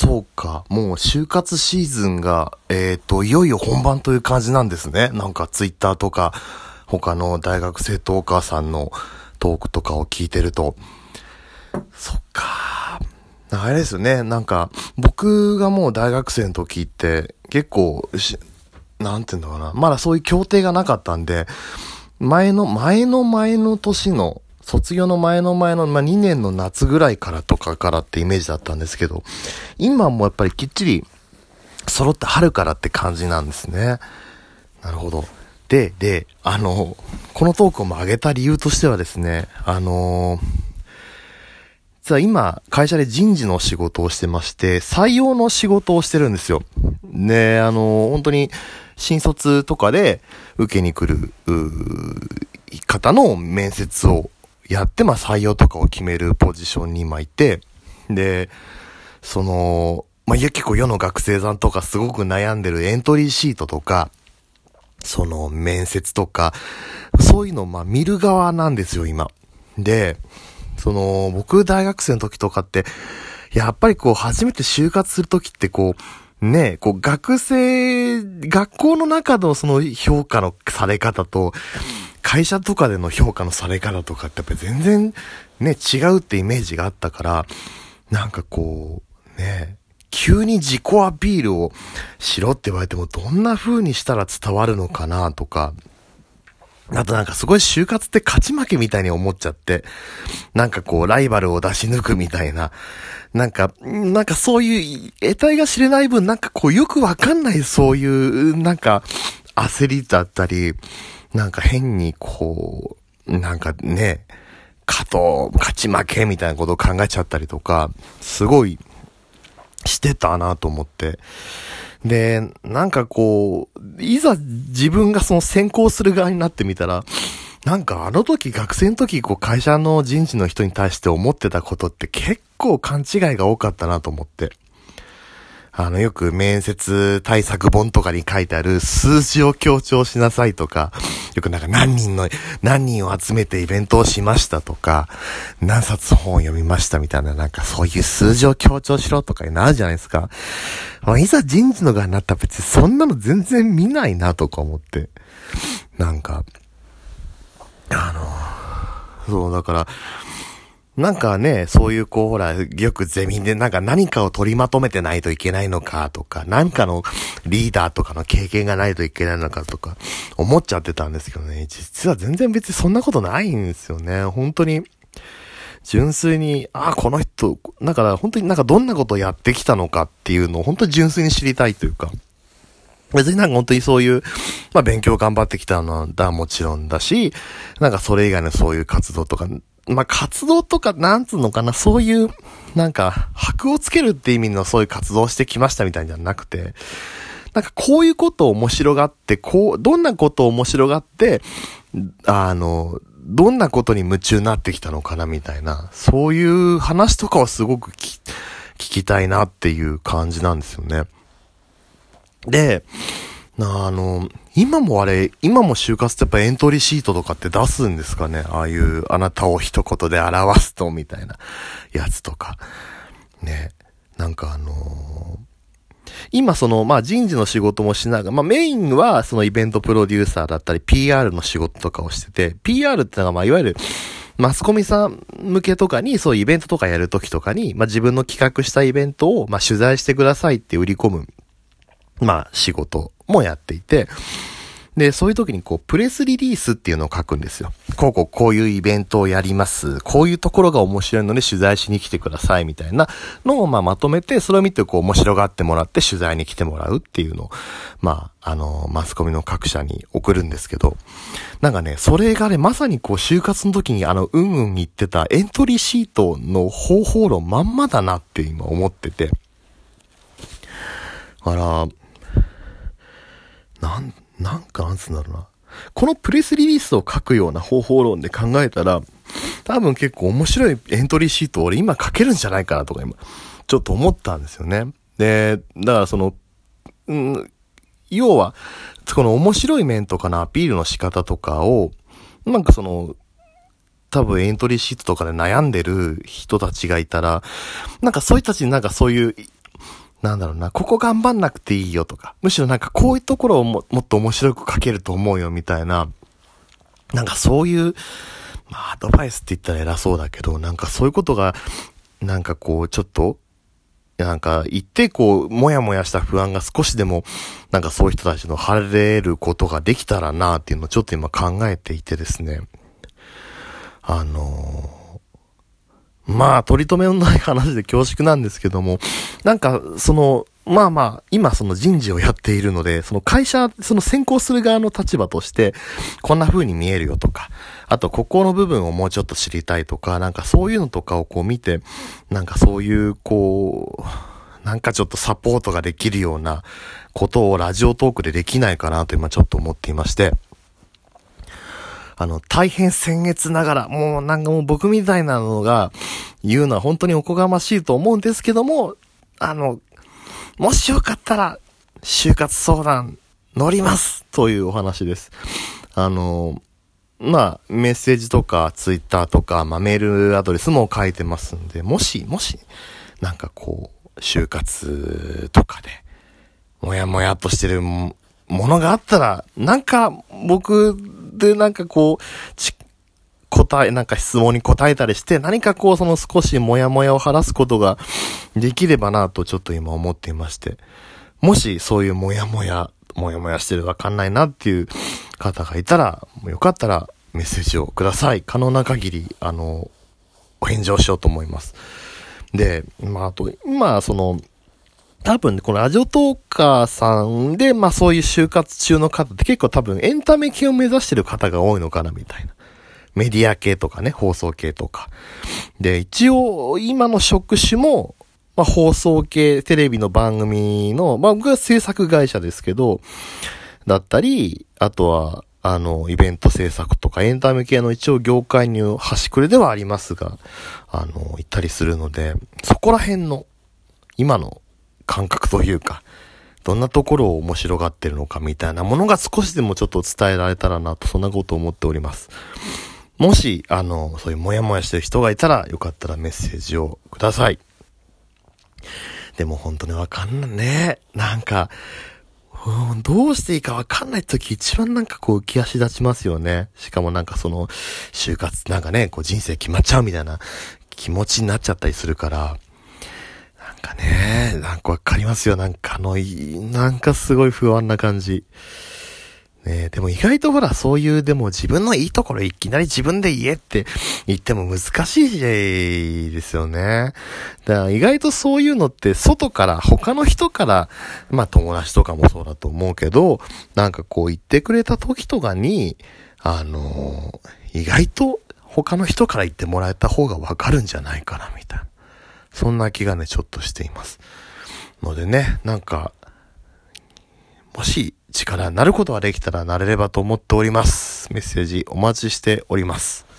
そうか。もう就活シーズンが、えっ、ー、と、いよいよ本番という感じなんですね。なんかツイッターとか、他の大学生とお母さんのトークとかを聞いてると。そっか。あれですよね。なんか、僕がもう大学生の時って、結構、なんていうのかな。まだそういう協定がなかったんで、前の、前の前の年の、卒業の前の前の、まあ、2年の夏ぐらいからとかからってイメージだったんですけど、今もやっぱりきっちり揃って春からって感じなんですね。なるほど。で、で、あの、このトークを上げた理由としてはですね、あの実は今、会社で人事の仕事をしてまして、採用の仕事をしてるんですよ。ねあの本当に、新卒とかで受けに来る、方の面接をやって、まあ採用とかを決めるポジションに今いて、で、その、まあ、いや結構世の学生さんとかすごく悩んでるエントリーシートとか、その面接とか、そういうのをま見る側なんですよ、今。で、その、僕大学生の時とかって、やっぱりこう初めて就活する時ってこう、ねこう学生、学校の中のその評価のされ方と、会社とかでの評価のされ方とかってやっぱり全然ね、違うってイメージがあったから、なんかこう、ね、急に自己アピールをしろって言われてもどんな風にしたら伝わるのかなとか、あとなんかすごい就活って勝ち負けみたいに思っちゃって、なんかこうライバルを出し抜くみたいな、なんか、なんかそういう得体が知れない分なんかこうよくわかんないそういうなんか焦りだったり、なんか変にこう、なんかね、勝と、勝ち負けみたいなことを考えちゃったりとか、すごいしてたなと思って。で、なんかこう、いざ自分がその先行する側になってみたら、なんかあの時学生の時こう会社の人事の人に対して思ってたことって結構勘違いが多かったなと思って。あの、よく面接対策本とかに書いてある数字を強調しなさいとか、よくなんか何人の、何人を集めてイベントをしましたとか、何冊本を読みましたみたいな、なんかそういう数字を強調しろとかになるじゃないですか。まあ、いざ人事の側になったら別にそんなの全然見ないなとか思って。なんか、あの、そう、だから、なんかね、そういうこう、ほら、よくゼミでなんか何かを取りまとめてないといけないのかとか、何かのリーダーとかの経験がないといけないのかとか、思っちゃってたんですけどね、実は全然別にそんなことないんですよね。本当に、純粋に、ああ、この人、だから本当になんかどんなことをやってきたのかっていうのを本当に純粋に知りたいというか、別になんか本当にそういう、まあ勉強頑張ってきたのはもちろんだし、なんかそれ以外のそういう活動とか、まあ、活動とか、なんつうのかな、そういう、なんか、箔をつけるって意味のそういう活動をしてきましたみたいじゃなくて、なんかこういうことを面白がって、こう、どんなことを面白がって、あの、どんなことに夢中になってきたのかなみたいな、そういう話とかをすごく聞きたいなっていう感じなんですよね。で、あの、今もあれ、今も就活ってやっぱエントリーシートとかって出すんですかね？ああいうあなたを一言で表すとみたいなやつとか。ね。なんかあのー、今その、まあ人事の仕事もしながら、まあメインはそのイベントプロデューサーだったり PR の仕事とかをしてて、PR ってのがまあいわゆるマスコミさん向けとかに、そういうイベントとかやるときとかに、まあ自分の企画したイベントを、まあ取材してくださいって売り込む、まあ仕事もやっていて、で、そういう時にこう、プレスリリースっていうのを書くんですよ。こうこうこういうイベントをやります。こういうところが面白いので取材しに来てくださいみたいなのをまあまとめて、それを見てこう面白がってもらって取材に来てもらうっていうのを、まあ、あの、マスコミの各社に送るんですけど、なんかね、それがね、まさにこう、就活の時にあの、うんうん言ってたエントリーシートの方法論まんまだなって今思ってて。あら、なん、なんかなんつうんだろうな。このプレスリリースを書くような方法論で考えたら、多分結構面白いエントリーシートを俺今書けるんじゃないかなとか今、ちょっと思ったんですよね。で、だからその、うん、要は、この面白い面とかのアピールの仕方とかを、なんかその、多分エントリーシートとかで悩んでる人たちがいたら、なんかそういう人たちになんかそういうなんだろうな、ここ頑張んなくていいよとか、むしろなんかこういうところをもっと面白く書けると思うよみたいな、なんかそういう、まあアドバイスって言ったら偉そうだけど、なんかそういうことが、なんかこうちょっと、なんか言ってこう、もやもやした不安が少しでも、なんかそういう人たちの晴れることができたらなっていうのをちょっと今考えていてですね。あのー、まあ、取り留めのない話で恐縮なんですけども、なんか、その、まあまあ、今その人事をやっているので、その会社、その先行する側の立場として、こんな風に見えるよとか、あとここの部分をもうちょっと知りたいとか、なんかそういうのとかをこう見て、なんかそういう、こう、なんかちょっとサポートができるようなことをラジオトークでできないかなと今ちょっと思っていまして、あの、大変僭越ながら、もうなんかもう僕みたいなのが言うのは本当におこがましいと思うんですけども、あの、もしよかったら、就活相談乗りますというお話です。あの、まあ、メッセージとか、ツイッターとか、まあ、メールアドレスも書いてますんで、もし、もし、なんかこう、就活とかで、もやもやっとしてるものがあったら、なんか、僕でなんかこう、ち、答え、なんか質問に答えたりして、何かこうその少しモヤモヤを晴らすことができればなとちょっと今思っていまして。もしそういうモヤモヤ、モヤモヤしてるわかんないなっていう方がいたら、よかったらメッセージをください。可能な限り、あの、お返事をしようと思います。で、まあ、あと、今、その、多分、このラジオトーカーさんで、まあそういう就活中の方って結構多分エンタメ系を目指してる方が多いのかなみたいな。メディア系とかね、放送系とか。で、一応今の職種も、まあ放送系、テレビの番組の、まあ僕は制作会社ですけど、だったり、あとは、あの、イベント制作とかエンタメ系の一応業界に端くれではありますが、あの、行ったりするので、そこら辺の、今の感覚というか、どんなところを面白がってるのかみたいなものが少しでもちょっと伝えられたらなと、そんなことを思っております。もし、あの、そういうモヤモヤしてる人がいたら、よかったらメッセージをください。でも本当にわかんないね。なんか、うん、どうしていいかわかんない時一番なんかこう浮き足立ちますよね。しかもなんかその、就活なんかね、こう人生決まっちゃうみたいな気持ちになっちゃったりするから、かね、なんかわかりますよ。なんかあの、なんかすごい不安な感じ。ねでも意外とほら、そういう、でも自分のいいところいきなり自分で言えって言っても難しいですよね。だから意外とそういうのって外から、他の人から、まあ友達とかもそうだと思うけど、なんかこう言ってくれた時とかに、あの意外と他の人から言ってもらえた方がわかるんじゃないかな、みたいな。そんな気がね、ちょっとしています。のでね、なんか、もし力になることができたらなれればと思っております。メッセージお待ちしております。